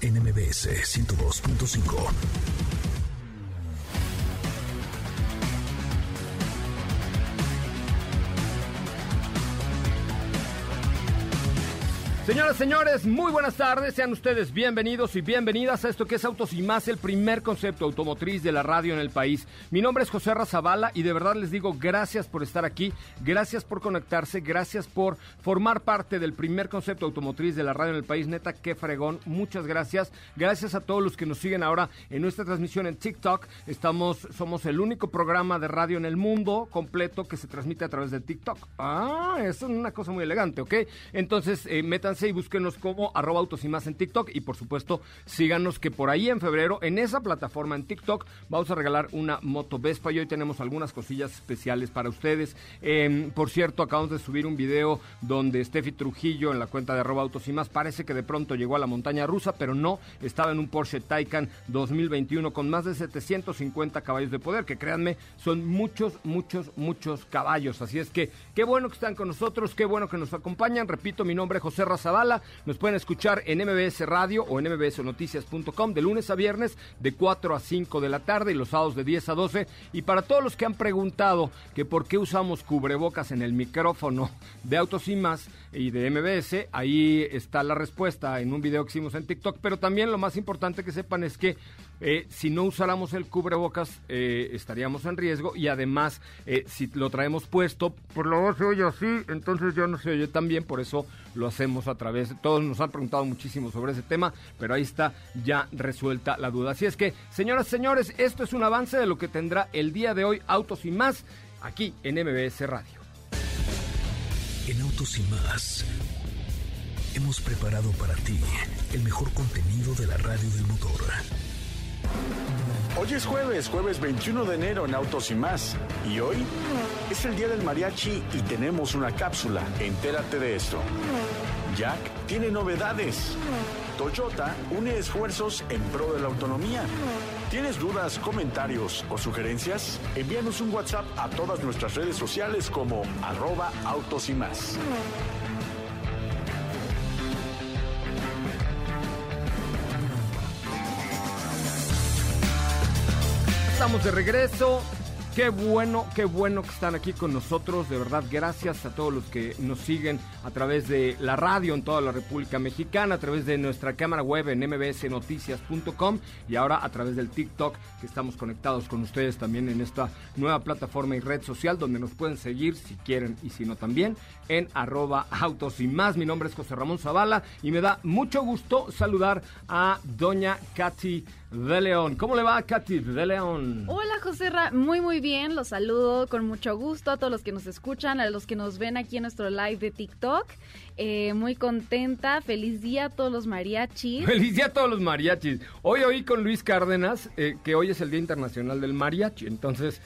NMBS 102.5. Señoras, señores, muy buenas tardes. Sean ustedes bienvenidos y bienvenidas a esto que es Autos y Más, el primer concepto automotriz de la radio en el país. Mi nombre es José Razabala y de verdad les digo gracias por estar aquí, gracias por conectarse, gracias por formar parte del primer concepto automotriz de la radio en el país. Neta, qué fregón. Muchas gracias. Gracias a todos los que nos siguen ahora en nuestra transmisión en TikTok. Estamos, somos el único programa de radio en el mundo completo que se transmite a través de TikTok. Ah, eso es una cosa muy elegante, ¿ok? Entonces, eh, métanse y búsquenos como arroba autos y más en TikTok. Y por supuesto, síganos que por ahí en febrero, en esa plataforma en TikTok, vamos a regalar una moto Vespa. Y hoy tenemos algunas cosillas especiales para ustedes. Em, por cierto, acabamos de subir un video donde Steffi Trujillo en la cuenta de arroba autos y más parece que de pronto llegó a la montaña rusa, pero no, estaba en un Porsche Taycan 2021 con más de 750 caballos de poder, que créanme, son muchos, muchos, muchos caballos. Así es que qué bueno que están con nosotros, qué bueno que nos acompañan. Repito, mi nombre es José Raza nos pueden escuchar en MBS Radio o en mbsnoticias.com de lunes a viernes de 4 a 5 de la tarde y los sábados de 10 a 12. Y para todos los que han preguntado que por qué usamos cubrebocas en el micrófono de Autos y Más y de MBS, ahí está la respuesta en un video que hicimos en TikTok. Pero también lo más importante que sepan es que eh, si no usáramos el cubrebocas eh, estaríamos en riesgo y además eh, si lo traemos puesto, por lo menos se oye así, entonces yo no se oye tan bien, por eso lo hacemos a través, todos nos han preguntado muchísimo sobre ese tema, pero ahí está ya resuelta la duda. Así es que, señoras y señores, esto es un avance de lo que tendrá el día de hoy Autos y más aquí en MBS Radio. En Autos y más hemos preparado para ti el mejor contenido de la radio del motor. Hoy es jueves, jueves 21 de enero en Autos y más. Y hoy es el día del mariachi y tenemos una cápsula. Entérate de esto. Jack tiene novedades. Toyota une esfuerzos en pro de la autonomía. ¿Tienes dudas, comentarios o sugerencias? Envíanos un WhatsApp a todas nuestras redes sociales como arroba autos y más. Estamos de regreso. Qué bueno, qué bueno que están aquí con nosotros. De verdad, gracias a todos los que nos siguen a través de la radio en toda la República Mexicana, a través de nuestra cámara web en mbsnoticias.com y ahora a través del TikTok, que estamos conectados con ustedes también en esta nueva plataforma y red social donde nos pueden seguir si quieren y si no también en arroba autos y más. Mi nombre es José Ramón Zavala y me da mucho gusto saludar a doña Katy de León. ¿Cómo le va, Katy de León? Hola, José Ra. Muy, muy bien. Los saludo con mucho gusto a todos los que nos escuchan, a los que nos ven aquí en nuestro live de TikTok. Eh, muy contenta. Feliz día a todos los mariachis. Feliz día a todos los mariachis. Hoy oí con Luis Cárdenas eh, que hoy es el Día Internacional del Mariachi. Entonces,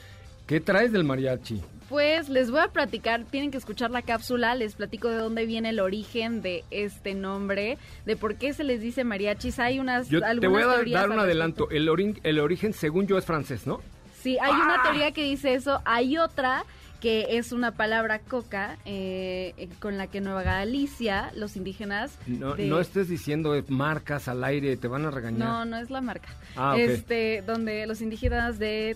¿qué traes del mariachi? Pues les voy a platicar, tienen que escuchar la cápsula, les platico de dónde viene el origen de este nombre, de por qué se les dice mariachis. Hay unas Yo te voy a dar, un adelanto. El, ori- el origen, según yo, es francés, ¿no? Sí, hay ¡Ah! una teoría que dice eso. Hay otra que es una palabra coca eh, con la que Nueva Galicia los indígenas No, de- no estés diciendo marcas al aire, te van a regañar. no no es la marca Ah, ok. este donde los indígenas de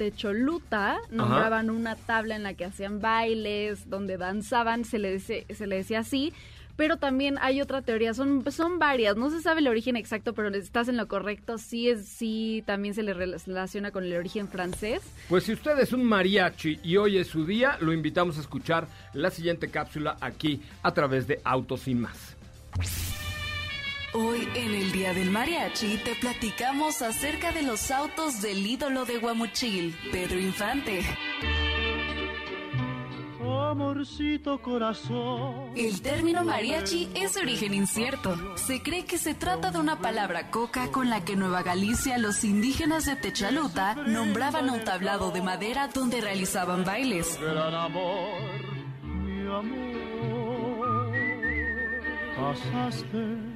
Te- Techoluta nombraban una tabla en la que hacían bailes donde danzaban se le dice- se le decía así pero también hay otra teoría, son, son varias, no se sabe el origen exacto, pero estás en lo correcto, sí es, sí también se le relaciona con el origen francés. Pues si usted es un mariachi y hoy es su día, lo invitamos a escuchar la siguiente cápsula aquí a través de Autos y más. Hoy en el Día del Mariachi te platicamos acerca de los autos del ídolo de Guamuchil, Pedro Infante. Amorcito corazón. El término mariachi es de origen incierto. Se cree que se trata de una palabra coca con la que en Nueva Galicia los indígenas de Techaluta nombraban un tablado de madera donde realizaban bailes. Gran amor, mi amor. Pasaste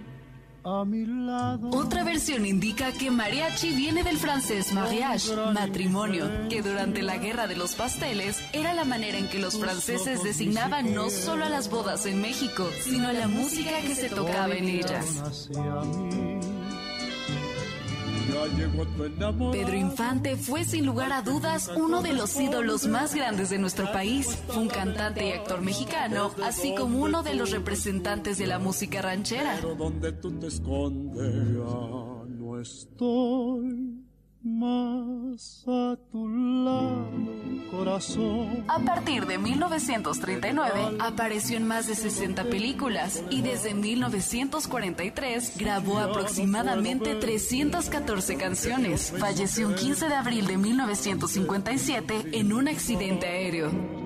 a mi lado. Otra versión indica que mariachi viene del francés mariage, matrimonio, que durante la guerra de los pasteles era la manera en que los franceses designaban no solo a las bodas en México, sino a la música que se tocaba en ellas. Pedro Infante fue sin lugar a dudas uno de los ídolos más grandes de nuestro país. Fue un cantante y actor mexicano, así como uno de los representantes de la música ranchera. Donde tú te escondes, no estoy A partir de 1939 apareció en más de 60 películas y desde 1943 grabó aproximadamente 314 canciones. Falleció un 15 de abril de 1957 en un accidente aéreo.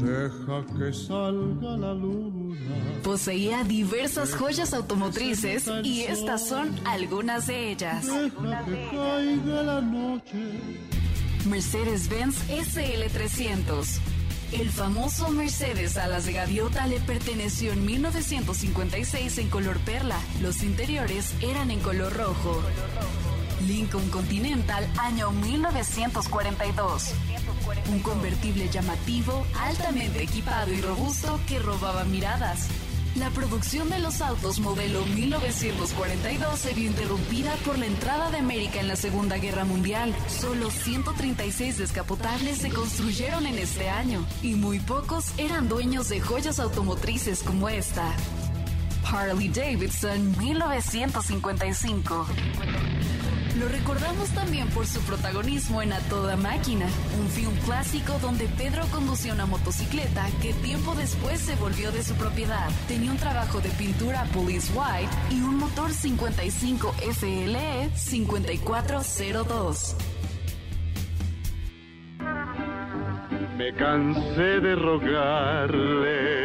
Deja que salga la luna. Poseía diversas joyas automotrices y estas son algunas de ellas. Deja que caiga la noche. Mercedes-Benz SL300. El famoso Mercedes Alas de Gaviota le perteneció en 1956 en color perla. Los interiores eran en color rojo. Lincoln Continental, año 1942. Un convertible llamativo, altamente equipado y robusto que robaba miradas. La producción de los autos modelo 1942 se vio interrumpida por la entrada de América en la Segunda Guerra Mundial. Solo 136 descapotables se construyeron en este año y muy pocos eran dueños de joyas automotrices como esta. Harley Davidson 1955. Lo recordamos también por su protagonismo en A Toda Máquina, un film clásico donde Pedro conducía una motocicleta que tiempo después se volvió de su propiedad. Tenía un trabajo de pintura Police White y un motor 55 FLE 5402. Me cansé de rogarle.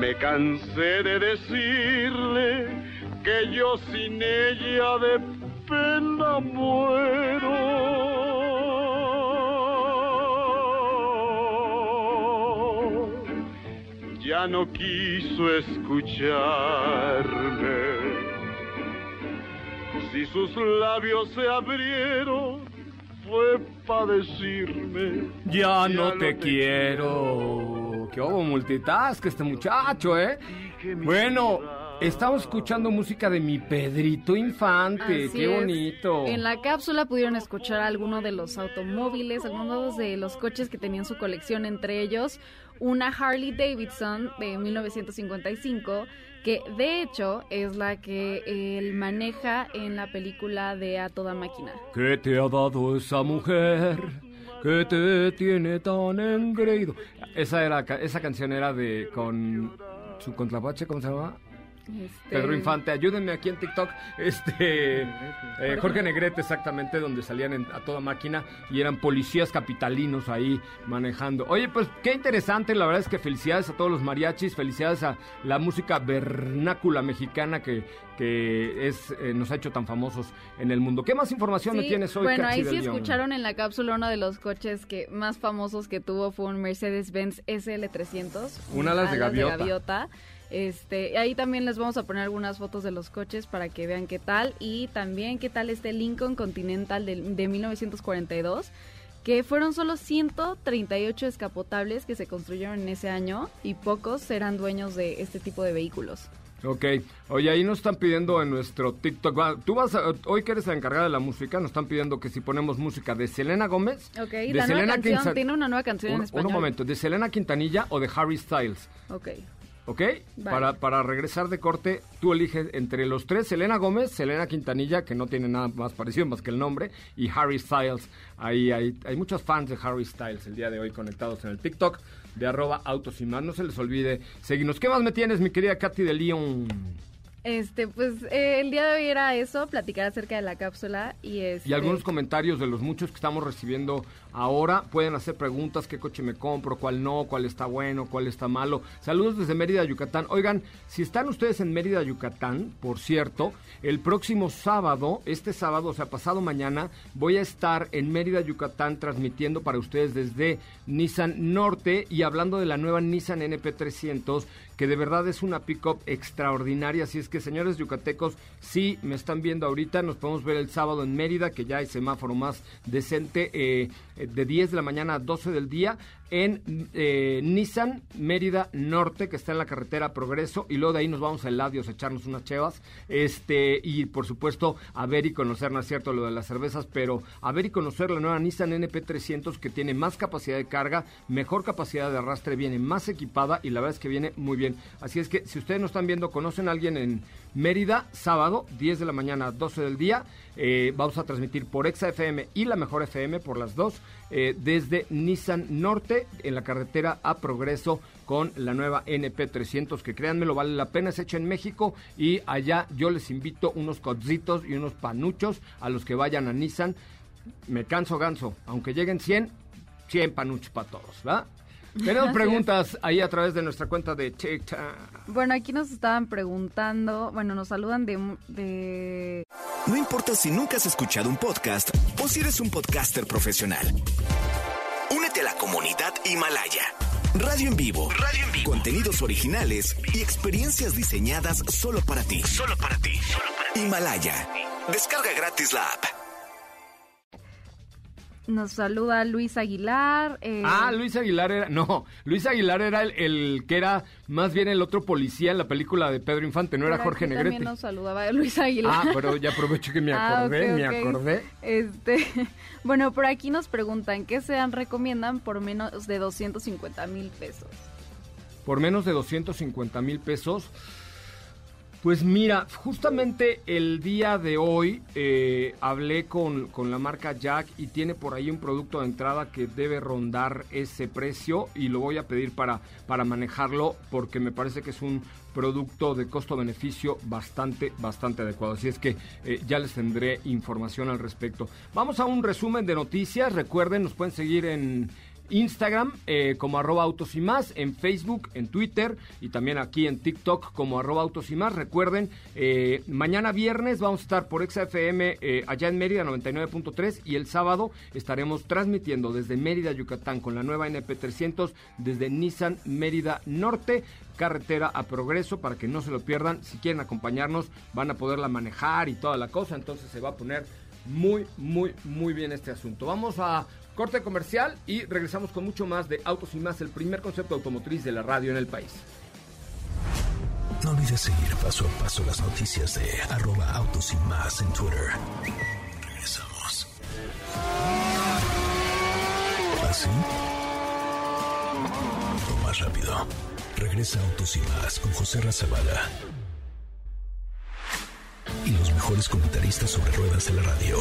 Me cansé de decirle que yo sin ella de pena muero. Ya no quiso escucharme. Si sus labios se abrieron, fue para decirme. Ya no te quiero. Qué hubo multitask este muchacho, ¿eh? Bueno, estamos escuchando música de mi Pedrito Infante. Así Qué es. bonito. En la cápsula pudieron escuchar algunos de los automóviles, algunos de los coches que tenían su colección, entre ellos una Harley Davidson de 1955, que de hecho es la que él maneja en la película de A Toda Máquina. ¿Qué te ha dado esa mujer? ¿Qué te tiene tan engreído? Esa era esa canción era de con su contrapache, ¿cómo se llama? Este, Pedro Infante, ayúdenme aquí en TikTok. Este eh, Jorge Negrete, exactamente, donde salían en- a toda máquina y eran policías capitalinos ahí manejando. Oye, pues qué interesante, la verdad es que felicidades a todos los mariachis, felicidades a la música vernácula mexicana que, que es eh, nos ha hecho tan famosos en el mundo. ¿Qué más información me Sí, tienes hoy, Bueno, Cachi ahí sí León? escucharon en la cápsula uno de los coches que más famosos que tuvo fue un Mercedes-Benz SL300. Un alas de gaviota. gaviota. Este, ahí también les vamos a poner algunas fotos de los coches para que vean qué tal y también qué tal este Lincoln Continental de, de 1942 que fueron solo 138 escapotables que se construyeron en ese año y pocos eran dueños de este tipo de vehículos. Ok, oye, ahí nos están pidiendo en nuestro TikTok, tú vas, a- hoy que eres la encargada de la música, nos están pidiendo que si ponemos música de Selena Gómez, Ok, de la nueva Selena canción, Quinta- tiene una nueva canción en un, español. un momento, de Selena Quintanilla o de Harry Styles, Ok. ¿Ok? Vale. Para, para regresar de corte, tú eliges entre los tres, Selena Gómez, Selena Quintanilla, que no tiene nada más parecido más que el nombre, y Harry Styles. Ahí hay, hay muchos fans de Harry Styles el día de hoy conectados en el TikTok de arroba autos y más. No se les olvide seguirnos. ¿Qué más me tienes, mi querida Katy de León? Este, pues eh, el día de hoy era eso, platicar acerca de la cápsula y este... Y algunos comentarios de los muchos que estamos recibiendo ahora. Pueden hacer preguntas, qué coche me compro, cuál no, cuál está bueno, cuál está malo. Saludos desde Mérida, Yucatán. Oigan, si están ustedes en Mérida, Yucatán, por cierto, el próximo sábado, este sábado, o sea, pasado mañana, voy a estar en Mérida, Yucatán, transmitiendo para ustedes desde Nissan Norte y hablando de la nueva Nissan NP300 que de verdad es una pick-up extraordinaria. Así es que, señores yucatecos, si me están viendo ahorita, nos podemos ver el sábado en Mérida, que ya hay semáforo más decente, eh, de 10 de la mañana a 12 del día, en eh, Nissan Mérida Norte, que está en la carretera Progreso, y luego de ahí nos vamos a Eladios a echarnos unas chevas, este, y por supuesto, a ver y conocer, no es cierto lo de las cervezas, pero a ver y conocer la nueva Nissan NP300, que tiene más capacidad de carga, mejor capacidad de arrastre, viene más equipada, y la verdad es que viene muy bien. Así es que si ustedes no están viendo, conocen a alguien en Mérida, sábado, 10 de la mañana, 12 del día. eh, vamos a transmitir por Exa FM y la Mejor FM por las dos, eh, desde Nissan Norte, en la carretera a Progreso, con la nueva NP300, que créanmelo, vale la pena, es hecha en México. Y allá yo les invito unos codzitos y unos panuchos a los que vayan a Nissan. Me canso ganso, aunque lleguen 100, 100 panuchos para todos, ¿va? Tenemos Así es. preguntas ahí a través de nuestra cuenta de TikTok. Bueno, aquí nos estaban preguntando, bueno, nos saludan de... de... No importa si nunca has escuchado un podcast o si eres un podcaster profesional. Únete a la comunidad Himalaya. Radio en vivo. Radio en vivo. Contenidos originales y experiencias diseñadas solo para ti. Solo para ti. Himalaya. Descarga gratis la app. Nos saluda Luis Aguilar. eh, Ah, Luis Aguilar era. No, Luis Aguilar era el, el que era más bien el otro policía en la película de Pedro Infante, no era por Jorge aquí Negrete. También nos saludaba Luis Aguilar. Ah, pero ya aprovecho que me Ah, acordé, me acordé. Este, bueno, por aquí nos preguntan qué sean recomiendan por menos de 250 mil pesos. Por menos de 250 mil pesos. Pues mira, justamente el día de hoy eh, hablé con, con la marca Jack y tiene por ahí un producto de entrada que debe rondar ese precio y lo voy a pedir para, para manejarlo porque me parece que es un producto de costo-beneficio bastante, bastante adecuado. Así es que eh, ya les tendré información al respecto. Vamos a un resumen de noticias. Recuerden, nos pueden seguir en Instagram eh, como arroba autos y más, en Facebook, en Twitter y también aquí en TikTok como arroba autos y más. Recuerden, eh, mañana viernes vamos a estar por XFM eh, allá en Mérida 99.3 y el sábado estaremos transmitiendo desde Mérida, Yucatán con la nueva NP300 desde Nissan Mérida Norte carretera a progreso para que no se lo pierdan. Si quieren acompañarnos, van a poderla manejar y toda la cosa. Entonces se va a poner muy, muy, muy bien este asunto. Vamos a corte comercial y regresamos con mucho más de Autos y más, el primer concepto automotriz de la radio en el país. No olvides seguir paso a paso las noticias de arroba autos y más en Twitter. Regresamos. ¿Así? O más rápido. Regresa Autos y más con José Razabala. Y los mejores comentaristas sobre ruedas de la radio.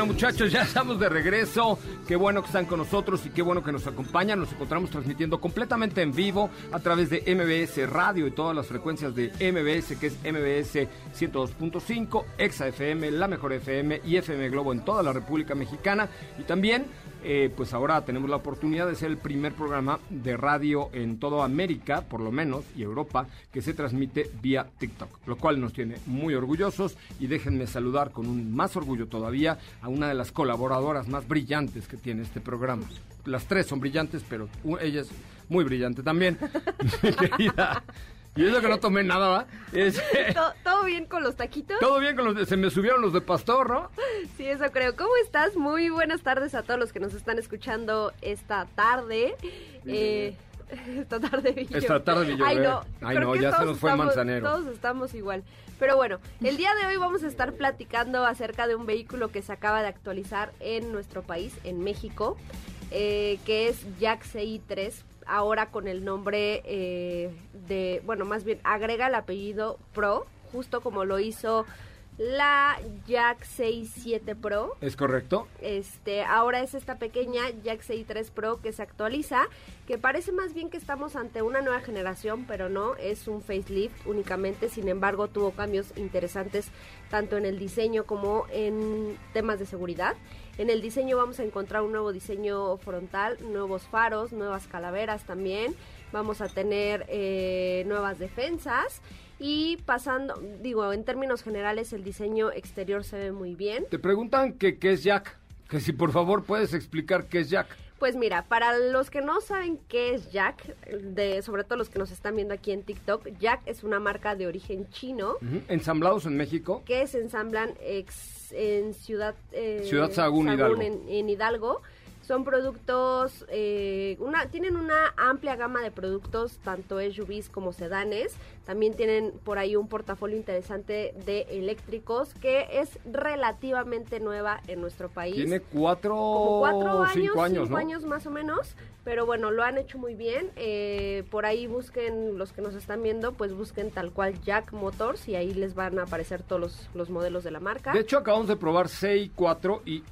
Bueno, muchachos, ya estamos de regreso. Qué bueno que están con nosotros y qué bueno que nos acompañan. Nos encontramos transmitiendo completamente en vivo a través de MBS Radio y todas las frecuencias de MBS, que es MBS 102.5, Exa FM, La Mejor FM y FM Globo en toda la República Mexicana. Y también, eh, pues ahora tenemos la oportunidad de ser el primer programa de radio en toda América, por lo menos, y Europa, que se transmite vía TikTok, lo cual nos tiene muy orgullosos. Y déjenme saludar con un más orgullo todavía a una de las colaboradoras más brillantes que tiene este programa. Las tres son brillantes, pero ella es muy brillante también. Querida. Y eso que no tomé nada, ¿va? Es- ¿Todo, todo bien con los taquitos? todo bien con los de- se me subieron los de pastor, ¿no? Sí, eso creo. ¿Cómo estás? Muy buenas tardes a todos los que nos están escuchando esta tarde. Eh, esta tarde, vi Esta tarde vi yo, Ay, no. Ay, no, ya se nos fue estamos- Manzanero. Todos estamos igual. Pero bueno, el día de hoy vamos a estar platicando acerca de un vehículo que se acaba de actualizar en nuestro país, en México, eh, que es Jack CI3, ahora con el nombre eh, de, bueno, más bien agrega el apellido Pro, justo como lo hizo la Jack 67 Pro. ¿Es correcto? Este, ahora es esta pequeña Jack 3 Pro que se actualiza, que parece más bien que estamos ante una nueva generación, pero no, es un facelift únicamente, sin embargo tuvo cambios interesantes tanto en el diseño como en temas de seguridad. En el diseño vamos a encontrar un nuevo diseño frontal, nuevos faros, nuevas calaveras también, vamos a tener eh, nuevas defensas. Y pasando, digo, en términos generales el diseño exterior se ve muy bien. Te preguntan que qué es Jack. Que si por favor puedes explicar qué es Jack. Pues mira, para los que no saben qué es Jack, de, sobre todo los que nos están viendo aquí en TikTok, Jack es una marca de origen chino. Ensamblados en México. que se ensamblan ex- en Ciudad, eh, Ciudad Sagún, Hidalgo. En, en Hidalgo. Son productos, eh, una, tienen una amplia gama de productos, tanto SUVs como sedanes. También tienen por ahí un portafolio interesante de eléctricos que es relativamente nueva en nuestro país Tiene cuatro, como cuatro o años, cinco años, cinco ¿no? años más o menos, pero bueno, lo han hecho muy bien. Eh, por ahí busquen, los que nos están viendo, pues busquen tal cual Jack Motors y ahí les van a aparecer todos los, los modelos de la marca. De hecho, acabamos de probar CI4 y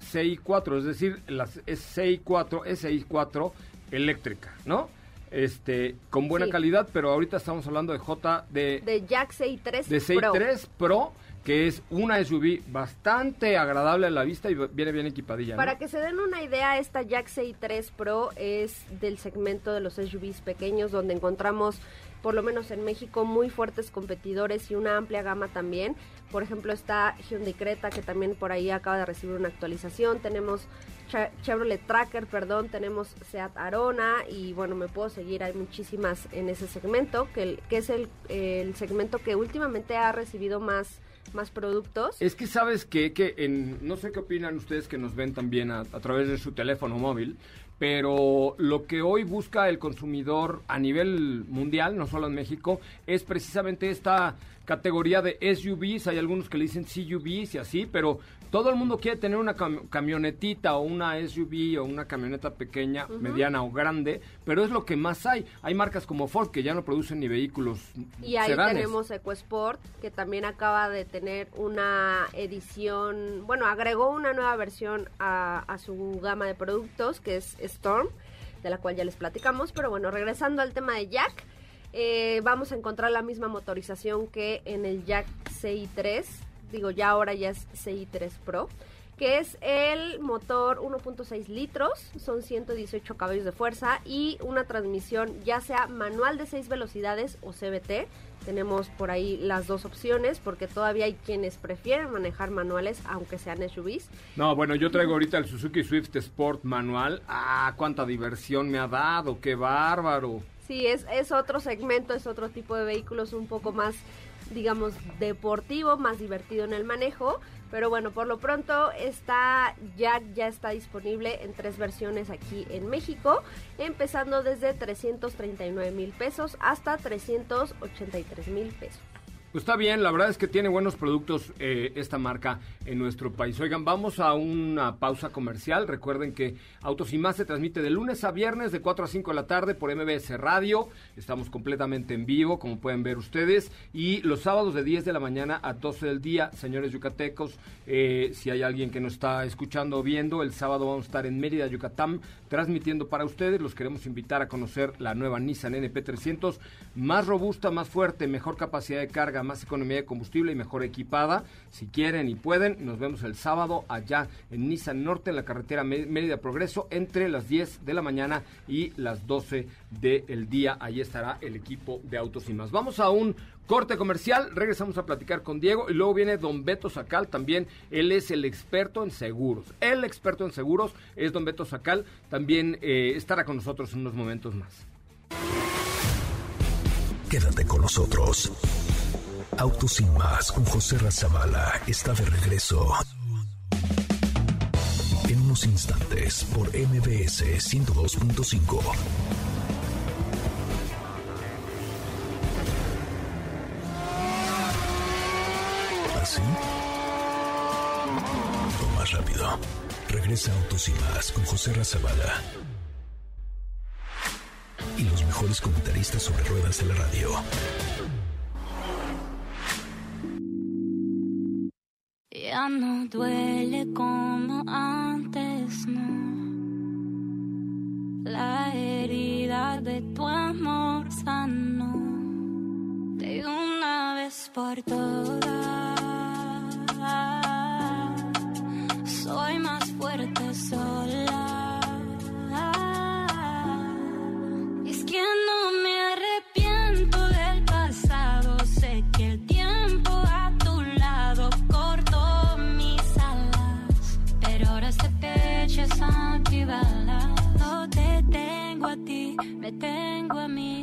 ECI4, es decir, las CI4, SI4 eléctrica, ¿no? Este, con buena Sí. calidad, pero ahorita estamos hablando de J de, de Jack CI3 de Pro. CI3 Pro. que es una SUV bastante agradable a la vista y viene bien equipadilla. ¿no? Para que se den una idea, esta Jack 3 Pro es del segmento de los SUVs pequeños, donde encontramos, por lo menos en México, muy fuertes competidores y una amplia gama también. Por ejemplo, está Hyundai Creta, que también por ahí acaba de recibir una actualización. Tenemos Che- Chevrolet Tracker, perdón, tenemos Seat Arona y bueno, me puedo seguir, hay muchísimas en ese segmento, que, que es el, segmento que últimamente ha recibido más, más productos. Es que sabes que, que en, no sé qué opinan ustedes que nos ven también a través de su teléfono móvil, pero lo que hoy busca el consumidor a nivel mundial, no solo en México, es precisamente esta categoría de SUVs, hay algunos que le dicen CUVs y así, pero todo el mundo quiere tener una cam- camionetita o una SUV o una camioneta pequeña, mediana o grande, pero es lo que más hay. Hay marcas como Ford que ya no producen ni vehículos Y ahí sedanes. tenemos EcoSport, que también acaba de tener una edición, bueno, agregó una nueva versión a, a su gama de productos, que es Storm, de la cual ya les platicamos. Pero bueno, regresando al tema de Jack, eh, vamos a encontrar la misma motorización que en el Jack CI3, digo, ya ahora ya es CI3 Pro que es el motor 1.6 litros, son 118 caballos de fuerza y una transmisión ya sea manual de 6 velocidades o CVT. Tenemos por ahí las dos opciones porque todavía hay quienes prefieren manejar manuales aunque sean SUVs. No, bueno, yo traigo ahorita el Suzuki Swift Sport manual. Ah, cuánta diversión me ha dado, qué bárbaro. Sí, es, es otro segmento, es otro tipo de vehículos un poco más digamos, deportivo, más divertido en el manejo. Pero bueno, por lo pronto está ya, ya está disponible en tres versiones aquí en México, empezando desde 339 mil pesos hasta 383 mil pesos. Pues está bien, la verdad es que tiene buenos productos eh, esta marca en nuestro país. Oigan, vamos a una pausa comercial. Recuerden que Autos y Más se transmite de lunes a viernes de 4 a 5 de la tarde por MBS Radio. Estamos completamente en vivo, como pueden ver ustedes. Y los sábados de 10 de la mañana a 12 del día, señores yucatecos, eh, si hay alguien que nos está escuchando o viendo, el sábado vamos a estar en Mérida, Yucatán, transmitiendo para ustedes. Los queremos invitar a conocer la nueva Nissan NP300, más robusta, más fuerte, mejor capacidad de carga, más economía de combustible y mejor equipada. Si quieren y pueden, nos vemos el sábado allá en Nissan Norte, en la carretera Mé- Mérida Progreso, entre las 10 de la mañana y las 12 del día. Ahí estará el equipo de Autos y más. Vamos a un corte comercial, regresamos a platicar con Diego y luego viene Don Beto Sacal también. Él es el experto en seguros. El experto en seguros es Don Beto Sacal. También eh, estará con nosotros en unos momentos más. Quédate con nosotros. Autos sin más con José Razabala está de regreso. En unos instantes por MBS 102.5. ¿Así? O más rápido. Regresa Autos y más con José Razabala. Y los mejores comentaristas sobre ruedas de la radio. Duele como antes, no. La herida de tu amor sanó de una vez por todas.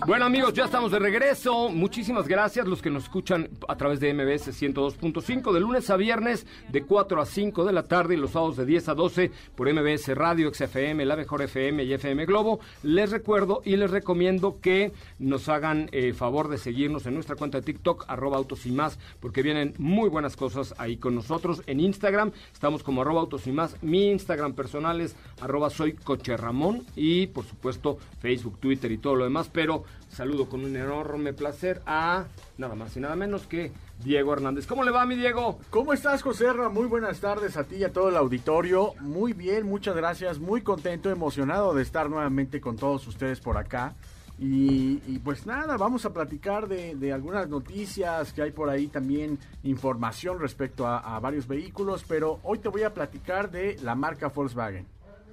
Bueno amigos, ya estamos de regreso. Muchísimas gracias los que nos escuchan a través de MBS 102.5 de lunes a viernes de 4 a 5 de la tarde y los sábados de 10 a 12 por MBS Radio, XFM, La Mejor FM y FM Globo. Les recuerdo y les recomiendo que nos hagan eh, favor de seguirnos en nuestra cuenta de TikTok, arroba autos y más, porque vienen muy buenas cosas ahí con nosotros. En Instagram estamos como arroba autos y más. Mi Instagram personal es arroba soy coche Ramón y por supuesto Facebook, Twitter y todo lo demás, pero saludo con un enorme placer a nada más y nada menos que Diego Hernández. ¿Cómo le va mi Diego? ¿Cómo estás, José Ra? Muy buenas tardes a ti y a todo el auditorio. Muy bien, muchas gracias. Muy contento, emocionado de estar nuevamente con todos ustedes por acá. Y, y pues nada, vamos a platicar de, de algunas noticias que hay por ahí también, información respecto a, a varios vehículos, pero hoy te voy a platicar de la marca Volkswagen.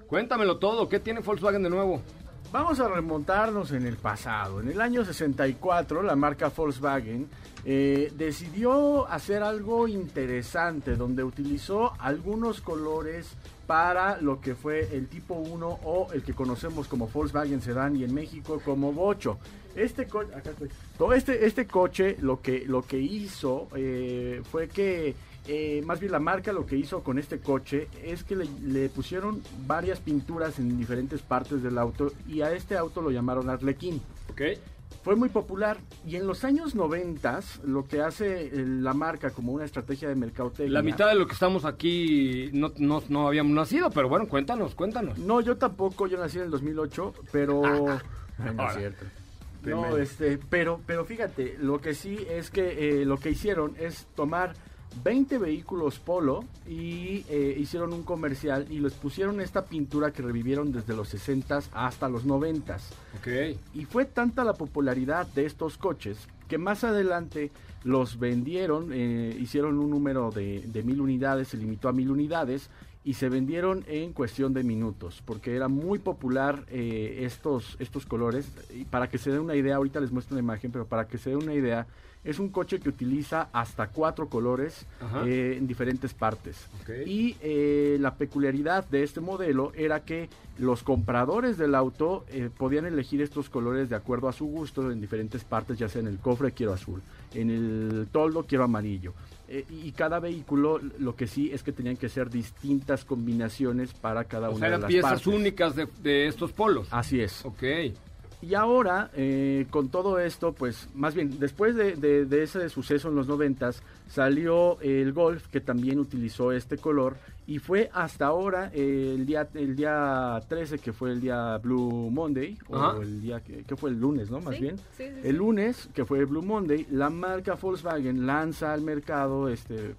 Cuéntamelo todo, ¿qué tiene Volkswagen de nuevo? Vamos a remontarnos en el pasado. En el año 64, la marca Volkswagen eh, decidió hacer algo interesante, donde utilizó algunos colores para lo que fue el tipo 1 o el que conocemos como Volkswagen Sedan y en México como Bocho. Este, co- acá estoy. Este, este coche lo que, lo que hizo eh, fue que eh, más bien la marca lo que hizo con este coche es que le, le pusieron varias pinturas en diferentes partes del auto y a este auto lo llamaron Arlequín. Ok. Fue muy popular y en los años 90 lo que hace eh, la marca como una estrategia de mercadotecnia. La mitad de lo que estamos aquí no, no, no habíamos nacido, pero bueno, cuéntanos, cuéntanos. No, yo tampoco, yo nací en el 2008, pero... Ay, no es cierto. No, este, pero, pero fíjate, lo que sí es que eh, lo que hicieron es tomar 20 vehículos Polo y eh, hicieron un comercial y les pusieron esta pintura que revivieron desde los 60s hasta los 90s. Ok. Y fue tanta la popularidad de estos coches que más adelante los vendieron, eh, hicieron un número de, de mil unidades, se limitó a mil unidades y se vendieron en cuestión de minutos, porque era muy popular eh, estos, estos colores. Y para que se den una idea, ahorita les muestro una imagen, pero para que se den una idea, Es un coche que utiliza hasta cuatro colores eh, en diferentes partes. Y eh, la peculiaridad de este modelo era que los compradores del auto eh, podían elegir estos colores de acuerdo a su gusto en diferentes partes, ya sea en el cofre quiero azul, en el toldo quiero amarillo. Y cada vehículo lo que sí es que tenían que ser distintas combinaciones para cada O una sea, de eran las piezas partes. únicas de, de estos polos. Así es. Ok. Y ahora, eh, con todo esto, pues más bien, después de, de- de ese suceso en los noventas, salió el Golf, que también utilizó este color, y fue hasta ahora, eh, el, día, el día 13, que fue el día Blue Monday, Ajá. o el día que, que fue el lunes, ¿no? Más Sí, bien. sí, sí, el lunes, que fue Blue Monday, la marca Volkswagen lanza al mercado, este,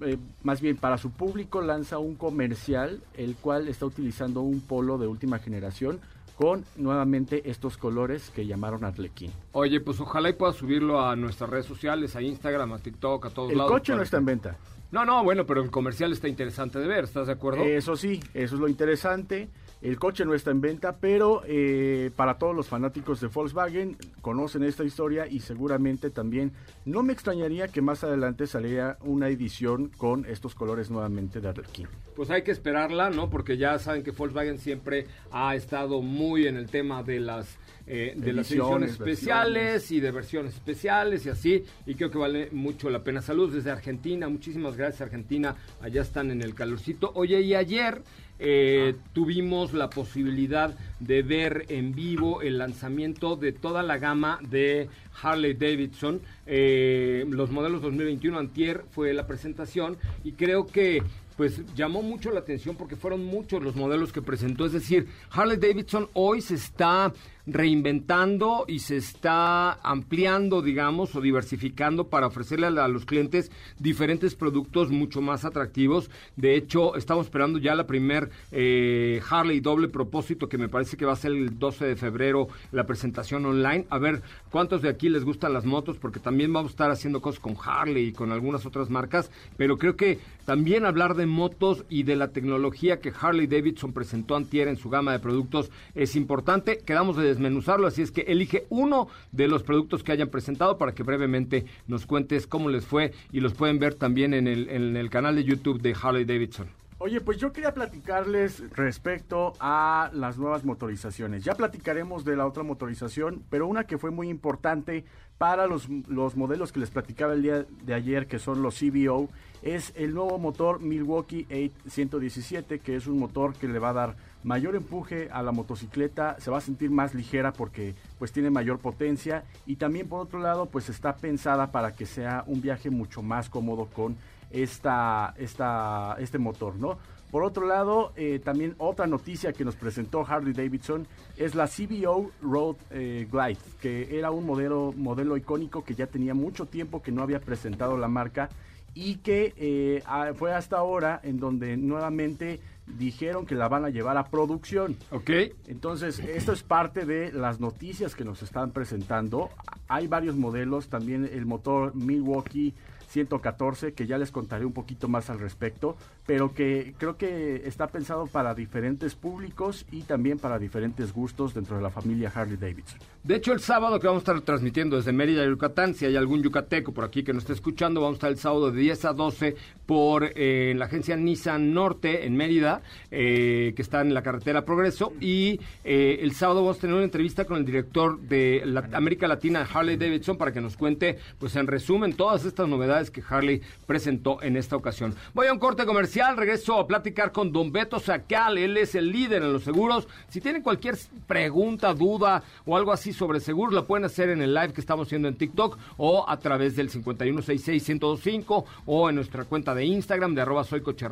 eh, más bien para su público lanza un comercial, el cual está utilizando un polo de última generación con nuevamente estos colores que llamaron Arlequín. Oye, pues ojalá y pueda subirlo a nuestras redes sociales, a Instagram, a TikTok, a todos El lados. coche no está en venta. No, no, bueno, pero el comercial está interesante de ver, ¿estás de acuerdo? Eso sí, eso es lo interesante. El coche no está en venta, pero eh, para todos los fanáticos de Volkswagen conocen esta historia y seguramente también no me extrañaría que más adelante saliera una edición con estos colores nuevamente de Arlequín. Pues hay que esperarla, ¿no? Porque ya saben que Volkswagen siempre ha estado muy en el tema de las eh, de las ediciones especiales y de versiones especiales y así, y creo que vale mucho la pena. Saludos desde Argentina, muchísimas gracias Argentina, allá están en el calorcito. Oye, y ayer eh, tuvimos la posibilidad de ver en vivo el lanzamiento de toda la gama de Harley Davidson, eh, los modelos 2021 Antier fue la presentación y creo que pues llamó mucho la atención porque fueron muchos los modelos que presentó. Es decir, Harley Davidson hoy se está reinventando y se está ampliando, digamos, o diversificando para ofrecerle a, los clientes diferentes productos mucho más atractivos. De hecho, estamos esperando ya la primer eh, Harley doble propósito que me parece que va a ser el 12 de febrero la presentación online. A ver cuántos de aquí les gustan las motos porque también vamos a estar haciendo cosas con Harley y con algunas otras marcas, pero creo que también hablar de motos y de la tecnología que Harley Davidson presentó antier en su gama de productos es importante. Quedamos de desmenuzarlo, así es que elige uno de los productos que hayan presentado para que brevemente nos cuentes cómo les fue y los pueden ver también en el, en el canal de YouTube de Harley Davidson. Oye, pues yo quería platicarles respecto a las nuevas motorizaciones. Ya platicaremos de la otra motorización, pero una que fue muy importante para los, los modelos que les platicaba el día de ayer, que son los CBO, es el nuevo motor Milwaukee 817, que es un motor que le va a dar mayor empuje a la motocicleta, se va a sentir más ligera porque pues tiene mayor potencia y también por otro lado pues está pensada para que sea un viaje mucho más cómodo con esta, esta, este motor, ¿no? Por otro lado, eh, también otra noticia que nos presentó Harley Davidson es la CBO Road eh, Glide, que era un modelo, modelo icónico que ya tenía mucho tiempo que no había presentado la marca y que eh, fue hasta ahora en donde nuevamente dijeron que la van a llevar a producción. Ok. Entonces, esto es parte de las noticias que nos están presentando. Hay varios modelos, también el motor Milwaukee 114, que ya les contaré un poquito más al respecto, pero que creo que está pensado para diferentes públicos y también para diferentes gustos dentro de la familia Harley Davidson. De hecho, el sábado que vamos a estar transmitiendo desde Mérida, Yucatán, si hay algún yucateco por aquí que nos esté escuchando, vamos a estar el sábado de 10 a 12 por eh, la agencia Nissan Norte en Mérida, eh, que está en la carretera Progreso. Y eh, el sábado vamos a tener una entrevista con el director de América Latina, Harley Davidson, para que nos cuente, pues en resumen, todas estas novedades que Harley presentó en esta ocasión. Voy a un corte comercial, regreso a platicar con Don Beto Sacal, él es el líder en los seguros. Si tienen cualquier pregunta, duda o algo así sobre seguros, la pueden hacer en el live que estamos haciendo en TikTok o a través del 5166-1025 o en nuestra cuenta de Instagram de arroba soy Coche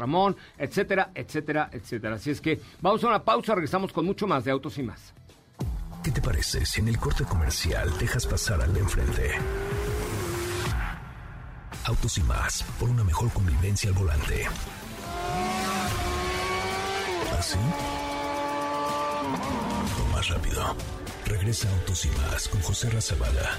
etcétera, etcétera, etcétera. Así es que vamos a una pausa, regresamos con mucho más de Autos y Más. ¿Qué te parece si en el corte comercial dejas pasar al de enfrente? Autos y más, por una mejor convivencia al volante. ¿Así? O más rápido. Regresa Autos y más con José Razabala.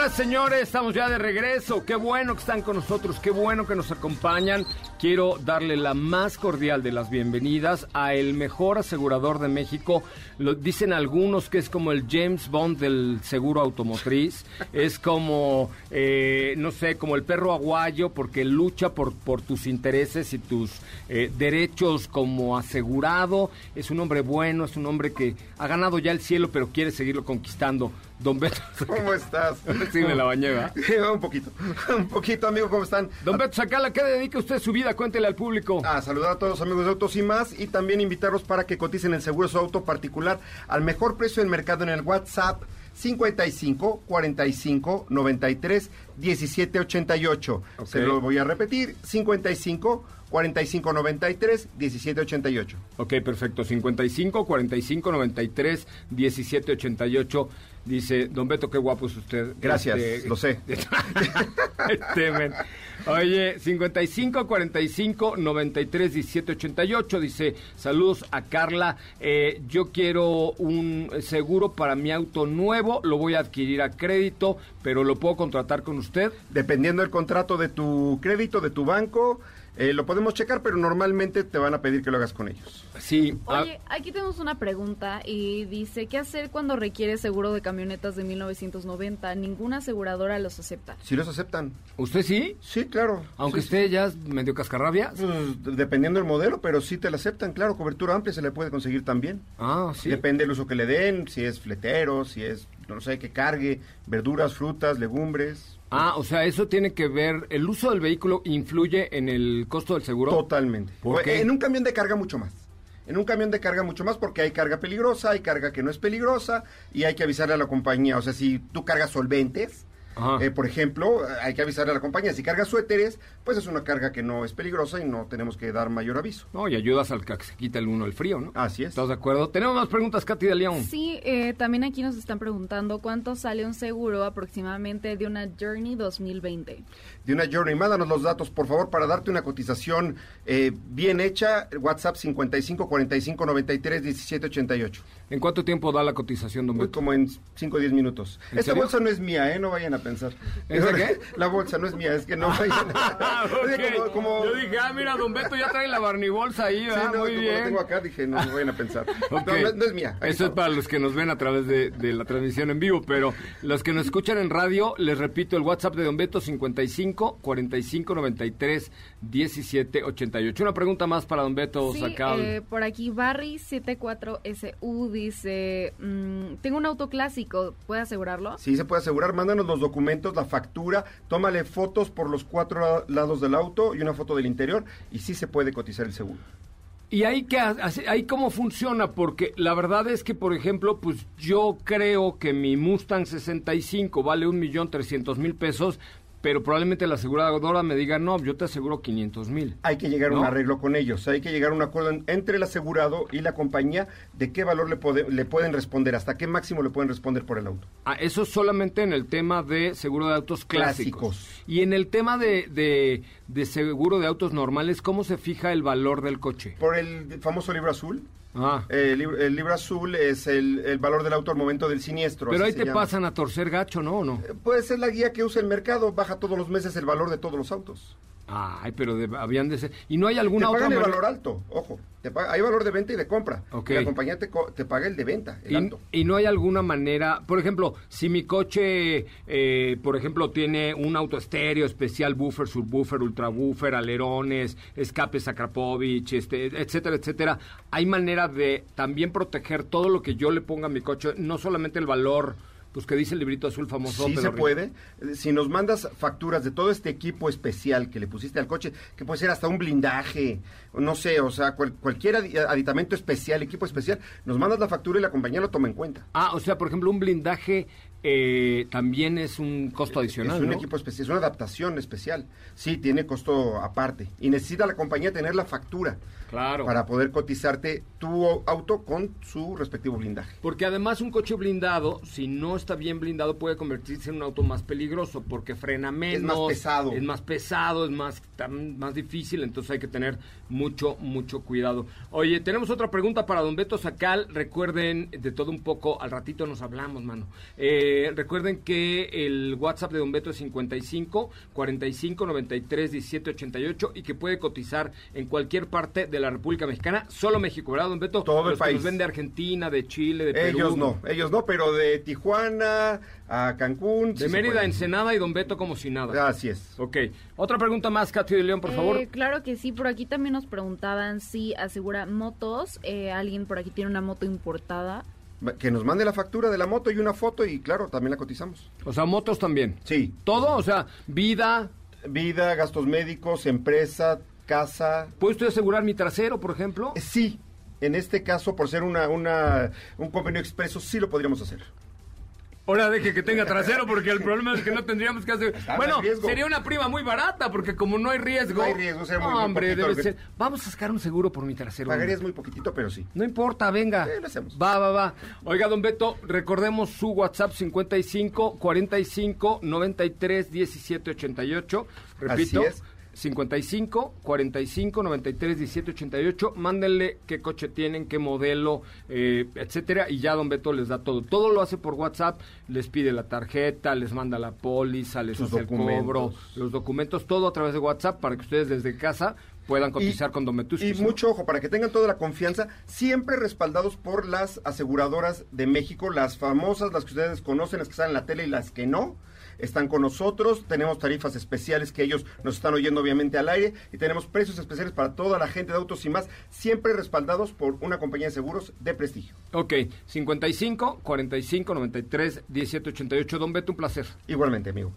Señoras, señores, estamos ya de regreso. Qué bueno que están con nosotros, qué bueno que nos acompañan. Quiero darle la más cordial de las bienvenidas a el mejor asegurador de México. Lo dicen algunos que es como el James Bond del seguro automotriz. es como, eh, no sé, como el perro aguayo porque lucha por, por tus intereses y tus eh, derechos como asegurado. Es un hombre bueno, es un hombre que ha ganado ya el cielo, pero quiere seguirlo conquistando. Don Beto. ¿Cómo estás? Sí, me la bañé, un poquito, un poquito, amigo, ¿cómo están? Don Beto Sacala, ¿a qué dedica usted su vida? Cuéntele al público. A saludar a todos los amigos de Autos y más y también invitarlos para que coticen el seguro de su auto particular al mejor precio del mercado en el WhatsApp 55 45 93 17 88. Se lo voy a repetir, 55 45 93 17 88. Ok, perfecto. 55 45 93 17 88. Dice, don Beto, qué guapo es usted. Gracias, Este, lo sé. este. Oye, 55 45 93 17 88. Dice, saludos a Carla. Eh, yo quiero un seguro para mi auto nuevo. Lo voy a adquirir a crédito, pero lo puedo contratar con usted. Dependiendo del contrato de tu crédito, de tu banco, eh, lo podemos checar, pero normalmente te van a pedir que lo hagas con ellos. Sí. Oye, aquí tenemos una pregunta y dice, ¿qué hacer cuando requiere seguro de camionetas de 1990? Ninguna aseguradora los acepta. Si los aceptan. ¿Usted sí? Sí, claro. Aunque Sí, esté ya medio cascarrabia. Pues, dependiendo del modelo, pero sí te la aceptan, claro, cobertura amplia se le puede conseguir también. Ah, sí. Depende del uso que le den, si es fletero, si es, no sé, que cargue verduras, frutas, legumbres. Ah, o sea, eso tiene que ver, el uso del vehículo influye en el costo del seguro. Totalmente. ¿Por qué? En un camión de carga mucho más. En un camión de carga mucho más porque hay carga peligrosa, hay carga que no es peligrosa y hay que avisarle a la compañía. O sea, si tú cargas solventes, eh, por ejemplo, hay que avisarle a la compañía. Si cargas suéteres, pues es una carga que no es peligrosa y no tenemos que dar mayor aviso. No, y ayudas al que se quita el uno el frío, ¿no? Así es. ¿Estás de acuerdo? Tenemos más preguntas, Katy de León. Sí, eh, también aquí nos están preguntando cuánto sale un seguro aproximadamente de una Journey 2020. de una Journey. Mándanos los datos, por favor, para darte una cotización eh, bien hecha. WhatsApp 55 45 93 17 88. ¿En cuánto tiempo da la cotización, don Uy, Beto? como en 5 o 10 minutos. ¿En Esta serio? bolsa no es mía, ¿eh? No vayan a pensar. ¿Esa qué? La bolsa no es mía, es que no vayan a... Oye, Ok. como- como- Yo dije, ah, mira, don Beto ya trae la barnibolsa ahí, Sí, ¿verdad? no, Muy como bien. lo tengo acá, dije, no, no vayan a pensar. Ok. No, no, no es mía. Eso es para los que nos ven a través de, de la transmisión en vivo, pero los que nos escuchan en radio, les repito, el WhatsApp de Don Beto 55 45 93 17 88. Una pregunta más para Don Beto Sí, eh, por aquí Barry 74SU dice, mm, tengo un auto clásico, ¿puede asegurarlo? Sí, se puede asegurar. Mándanos los documentos, la factura, tómale fotos por los cuatro la- lados del auto y una foto del interior y sí se puede cotizar el seguro. ¿Y ahí, hace- ahí cómo funciona? Porque la verdad es que, por ejemplo, pues yo creo que mi Mustang 65 vale un millón trescientos mil pesos, pero probablemente la aseguradora me diga, no, yo te aseguro 500 mil. Hay que llegar a un arreglo con ellos, hay que llegar a un acuerdo en- entre el asegurado y la compañía de qué valor le, pode- le pueden responder, hasta qué máximo le pueden responder por el auto. Ah, eso solamente en el tema de seguro de autos clásicos. Clásicos. Y en el tema de, de, de seguro de autos normales, ¿cómo se fija el valor del coche? Por el famoso libro azul. Ah. El, libro- el libro azul es el, el valor del auto al momento del siniestro. Pero ahí te llama. pasan a torcer gacho, ¿no? ¿O no? Puede ser la guía que usa el mercado, baja todos los meses el valor de todos los autos. Ay, pero de- habían de ser... ¿Y no hay alguna te otra pagan el valor alto, ojo. Te paga- hay valor de venta y de compra. Ok. Y la compañía te, te paga el de venta, el Y, alto. y no hay alguna manera, por ejemplo, si mi coche, eh, por ejemplo, tiene un auto estéreo especial, buffer, subwoofer, ultrabuffer, alerones, escapes Akrapovich, este, etcétera, etcétera, hay manera de también proteger todo lo que yo le ponga a mi coche, no solamente el valor, pues que dice el librito azul famoso. Sí se puede. Eh, Si nos mandas facturas de todo este equipo especial que le pusiste al coche, que puede ser hasta un blindaje, no sé, o sea, cual- cualquier adi- aditamento especial, equipo especial, nos mandas la factura y la compañía lo toma en cuenta. Ah, o sea, por ejemplo, un blindaje eh, también es un costo adicional, es un ¿no? equipo especial, es una adaptación especial. Sí, tiene costo aparte. Y necesita la compañía tener la factura. Claro. Para poder cotizarte tu auto con su respectivo blindaje. Porque además un coche blindado, si no está bien blindado, puede convertirse en un auto más peligroso porque frena menos. más pesado. Es más pesado, es más, más difícil, entonces hay que tener mucho, mucho cuidado. Oye, tenemos otra pregunta para don Beto Sacal. Recuerden de todo un poco, al ratito nos hablamos, mano. Eh, recuerden que el WhatsApp de don Beto es 55 45 93 17 88 y que puede cotizar en cualquier parte de la República Mexicana, solo México, ¿verdad, don Beto? Todo el Los que país. nos ven de Argentina, de Chile, de Perú. Ellos no, ellos no, pero de Tijuana a Cancún. De Mérida, Ensenada y Don Beto como si nada. Así es. Ok. Otra pregunta más, Katy de León, por favor. Eh, claro que sí, por aquí también nos preguntaban si asegura motos. Eh, alguien por aquí tiene una moto importada. Que nos mande la factura de la moto y una foto y claro, también la cotizamos. O sea, motos también. Sí. ¿Todo? O sea, vida. Vida, gastos médicos, empresa, casa. ¿Puede usted asegurar mi trasero, por ejemplo? Sí. En este caso, por ser una, una, un convenio expreso, sí lo podríamos hacer. Ahora deje que tenga trasero porque el problema es que no tendríamos que hacer. Está Bueno, sería una prima muy barata porque como no hay riesgo. No hay riesgo, sería muy- muy Hombre, poquito debe ser. Vamos a sacar un seguro por mi trasero. Pagarías muy poquitito, pero sí. No importa, venga. Sí, lo hacemos. Va, va, va. Oiga, don Beto, recordemos su WhatsApp 55 45 93 17 88. Repito. Así es. 55 45 93 17 88. Mándenle qué coche tienen, qué modelo, eh, etcétera. Y ya don Beto les da todo. Todo lo hace por WhatsApp. Les pide la tarjeta, les manda la póliza, les Sus hace el cobro, los documentos, todo a través de WhatsApp para que ustedes desde casa puedan cotizar con Don Betushis, Y ¿no? mucho ojo, para que tengan toda la confianza, siempre respaldados por las aseguradoras de México, las famosas, las que ustedes conocen, las que están en la tele y las que no. Están con nosotros, tenemos tarifas especiales que ellos nos están oyendo obviamente al aire y tenemos precios especiales para toda la gente de autos y más, siempre respaldados por una compañía de seguros de prestigio. Ok, 55 45 93 17 88. Don Beto, un placer. Igualmente, amigo.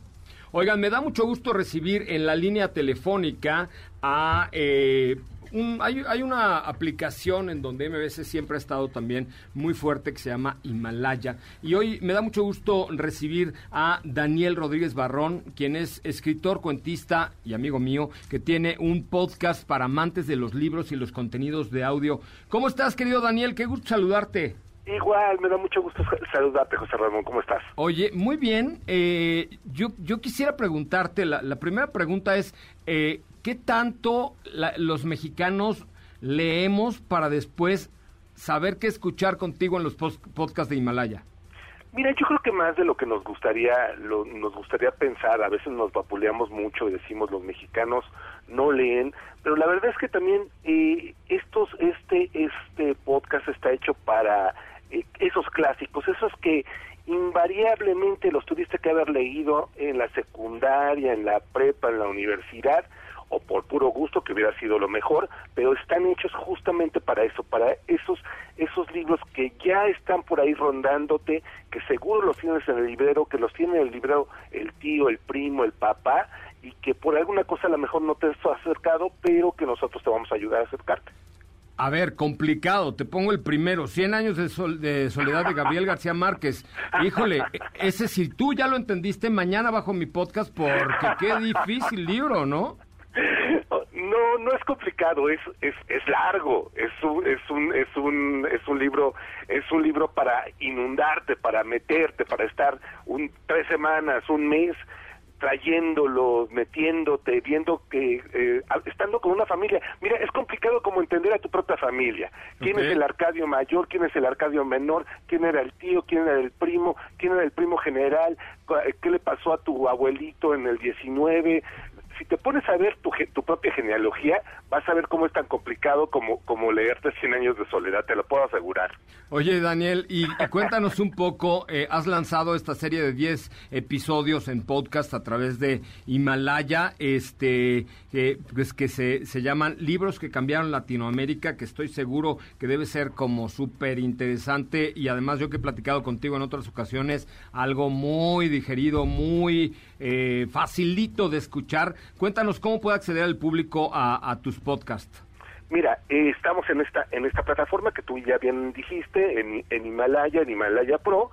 Oigan, me da mucho gusto recibir en la línea telefónica a... eh, un- hay, hay una aplicación en donde MBS siempre ha estado también muy fuerte que se llama Himalaya. Y hoy me da mucho gusto recibir a Daniel Rodríguez Barrón, quien es escritor, cuentista y amigo mío, que tiene un podcast para amantes de los libros y los contenidos de audio. ¿Cómo estás, querido Daniel? Qué gusto saludarte. Igual, me da mucho gusto sa- saludarte, José Ramón. ¿Cómo estás? Oye, muy bien. eh, yo, yo quisiera preguntarte, la, la primera pregunta es, eh, ¿qué tanto la- los mexicanos leemos para después saber qué escuchar contigo en los podcasts de Himalaya? Mira, yo creo que más de lo que nos gustaría, lo- nos gustaría pensar, a veces nos vapuleamos mucho y decimos los mexicanos no leen, pero la verdad es que también eh, estos, este, este podcast está hecho para eh, esos clásicos, esos que invariablemente los tuviste que haber leído en la secundaria, en la prepa, en la universidad, o por puro gusto que hubiera sido lo mejor, pero están hechos justamente para eso, para esos esos libros que ya están por ahí rondándote, que seguro los tienes en el librero, que los tiene en el librero el tío, el primo, el papá, y que por alguna cosa a lo mejor no te has acercado, pero que nosotros te vamos a ayudar a acercarte. A ver, complicado. Te pongo el primero. 100 años de, sol- de soledad de Gabriel García Márquez. Híjole, ese si tú ya lo entendiste, mañana bajo mi podcast porque qué difícil libro, ¿no? No, no es complicado, es es, es largo, es un, es un es un es un libro es un libro para inundarte, para meterte, para estar un tres semanas, un mes trayéndolo, metiéndote, viendo que eh, estando con una familia. Mira, es complicado como entender a tu propia familia. ¿Quién es el Arcadio mayor? ¿Quién es el Arcadio menor? ¿Quién era el tío? ¿Quién era el primo? ¿Quién era el primo general? Cu- ¿Qué le pasó a tu abuelito en el 19? Si te pones a ver tu, tu propia genealogía, vas a ver cómo es tan complicado como, como leerte 100 años de soledad, te lo puedo asegurar. Oye, Daniel, y, cuéntanos un poco, eh, has lanzado esta serie de 10 episodios en podcast a través de Himalaya, este, que, pues, que se, se llaman Libros que cambiaron Latinoamérica, que estoy seguro que debe ser como súper interesante y además yo que he platicado contigo en otras ocasiones, algo muy digerido, muy eh, facilito de escuchar. Cuéntanos cómo puede acceder el público a, tus podcasts. Mira, eh, estamos en esta en esta plataforma que tú ya bien dijiste, en, Himalaya, en Himalaya Pro,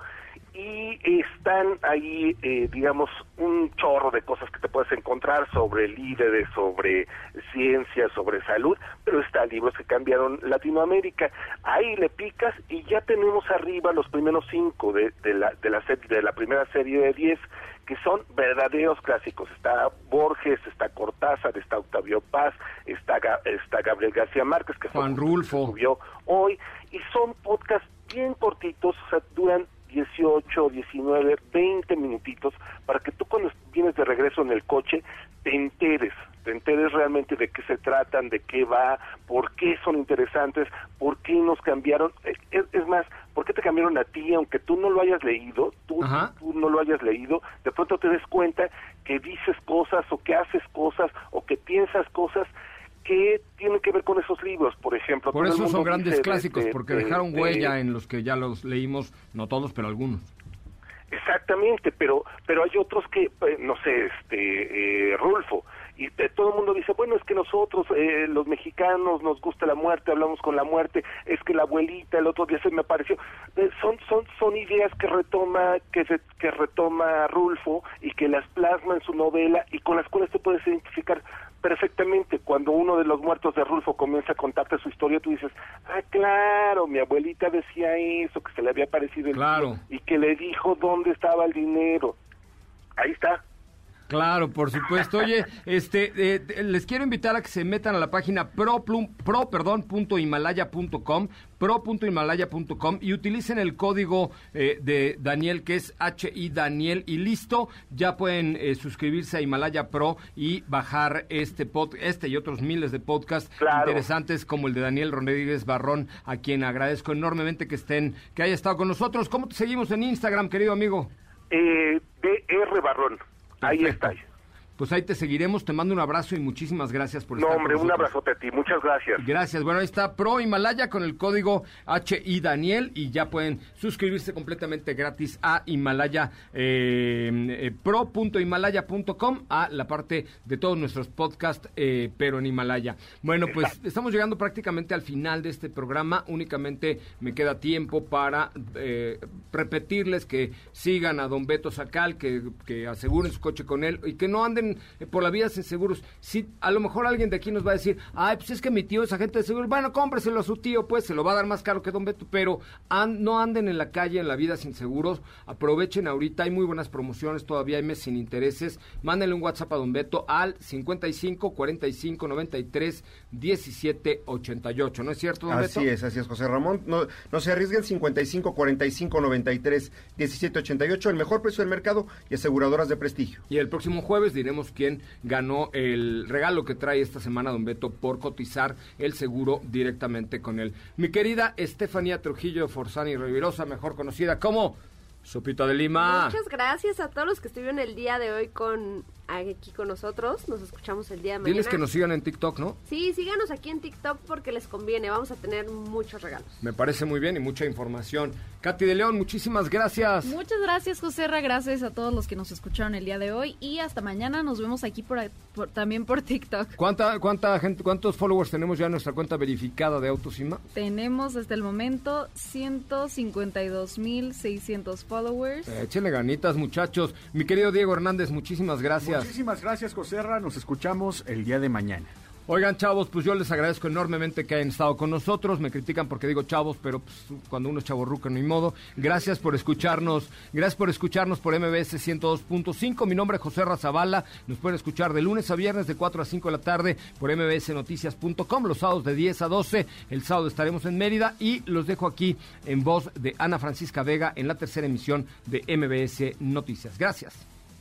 y están ahí, eh, digamos, un chorro de cosas que te puedes encontrar sobre líderes, sobre ciencia, sobre salud, pero está libros que cambiaron Latinoamérica. Ahí le picas y ya tenemos arriba los primeros cinco de, de la de la de la primera serie de diez que son verdaderos clásicos. Está Borges, está Cortázar, está Octavio Paz, está, está Gabriel García Márquez, que Juan Rulfo. subió hoy, y son podcasts bien cortitos, o sea, duran 18, 19, 20 minutitos, para que tú cuando vienes de regreso en el coche te enteres, te enteres realmente de qué se tratan, de qué va, por qué son interesantes, por qué nos cambiaron, Eh, es, es más, por qué te cambiaron a ti, aunque tú no lo hayas leído, tú, no lo hayas leído, de pronto te des cuenta que dices cosas o que haces cosas o que piensas cosas que tienen que ver con esos libros, por ejemplo. Por eso son grandes dice clásicos, de- porque de- dejaron de- huella en los que ya los leímos, no todos, pero algunos. Exactamente, pero pero hay otros que, eh, no sé, este, eh, Rulfo, y todo el mundo dice, bueno, es que nosotros, eh, los mexicanos, nos gusta la muerte, hablamos con la muerte, es que la abuelita el otro día se me apareció. Eh, son son son ideas que retoma que se- que retoma Rulfo y que las plasma en su novela y con las cuales te puedes identificar perfectamente. Cuando uno de los muertos de Rulfo comienza a contarte su historia, tú dices, ah, claro, mi abuelita decía eso, que se le había parecido el Claro. y que le dijo dónde estaba el dinero. Ahí está. Claro, por supuesto. Oye, este, eh, les quiero invitar a que se metan a la página pro, plum- pro perdón, punto himalaya.com, pro.himalaya.com y utilicen el código eh, de Daniel que es HI Daniel y listo, ya pueden eh, suscribirse a Himalaya Pro y bajar este pod, este y otros miles de podcasts interesantes como el de Daniel Rodríguez Barrón, a quien agradezco enormemente que estén, que haya estado con nosotros. ¿Cómo te seguimos en Instagram, querido amigo? Eh, DR Barrón. Ahí está. Pues ahí te seguiremos, te mando un abrazo y muchísimas gracias por No, estar hombre, con un abrazote a ti. Muchas gracias. Gracias. Bueno, ahí está Pro Himalaya con el código HI Daniel y ya pueden suscribirse completamente gratis a Himalaya, eh, eh, pro.himalaya.com a la parte de todos nuestros podcasts, eh, pero en Himalaya. Bueno, pues estamos llegando prácticamente al final de este programa. Únicamente me queda tiempo para eh, repetirles que sigan a don Beto Sacal, que, que aseguren su coche con él y que no anden eh, por la vida sin seguros. Si a lo mejor alguien de aquí nos va a decir, ay, pues es que mi tío es agente de seguros, bueno, cómpreselo a su tío, pues se lo va a dar más caro que don Beto, pero an- no anden en la calle en la vida sin seguros, aprovechen ahorita, hay muy buenas promociones, todavía hay meses sin intereses, mándenle un WhatsApp a don Beto al 55 45 93 17 88, ¿no es cierto, don Así Beto? es, así es, José Ramón. No, no se arriesguen 55 45 93 17 88, el mejor precio del mercado y aseguradoras de prestigio. Y el próximo jueves diremos quién ganó el regalo que trae esta semana Don Beto por cotizar el seguro directamente con él. Mi querida Estefanía Trujillo Forzani Riverosa, mejor conocida como Sopita de Lima. Muchas gracias a todos los que estuvieron el día de hoy con aquí con nosotros. Nos escuchamos el día de mañana. Diles que nos sigan en TikTok, ¿no? Sí, síganos aquí en TikTok porque les conviene. Vamos a tener muchos regalos. Me parece muy bien y mucha información. Katy de León, muchísimas gracias. Muchas gracias, José Ra. Gracias a todos los que nos escucharon el día de hoy. Y hasta mañana nos vemos aquí por, por- también por TikTok. ¿Cuánta, cuánta gente, ¿Cuántos followers tenemos ya en nuestra cuenta verificada de Autos y Más? Tenemos hasta el momento 152.600 followers. Eh, Échenle ganitas, muchachos. Mi querido Diego Hernández, muchísimas gracias. Muchísimas gracias, José Ra. Nos escuchamos el día de mañana. Oigan, chavos, pues yo les agradezco enormemente que hayan estado con nosotros. Me critican porque digo chavos, pero pues, cuando uno es chavorruco, no hay modo. Gracias por escucharnos. Gracias por escucharnos por MBS 102.5. Mi nombre es José Razabala. Nos pueden escuchar de lunes a viernes de 4 a 5 de la tarde por mbsnoticias.com. Los sábados de 10 a 12. El sábado estaremos en Mérida y los dejo aquí en voz de Ana Francisca Vega en la tercera emisión de MBS Noticias. Gracias.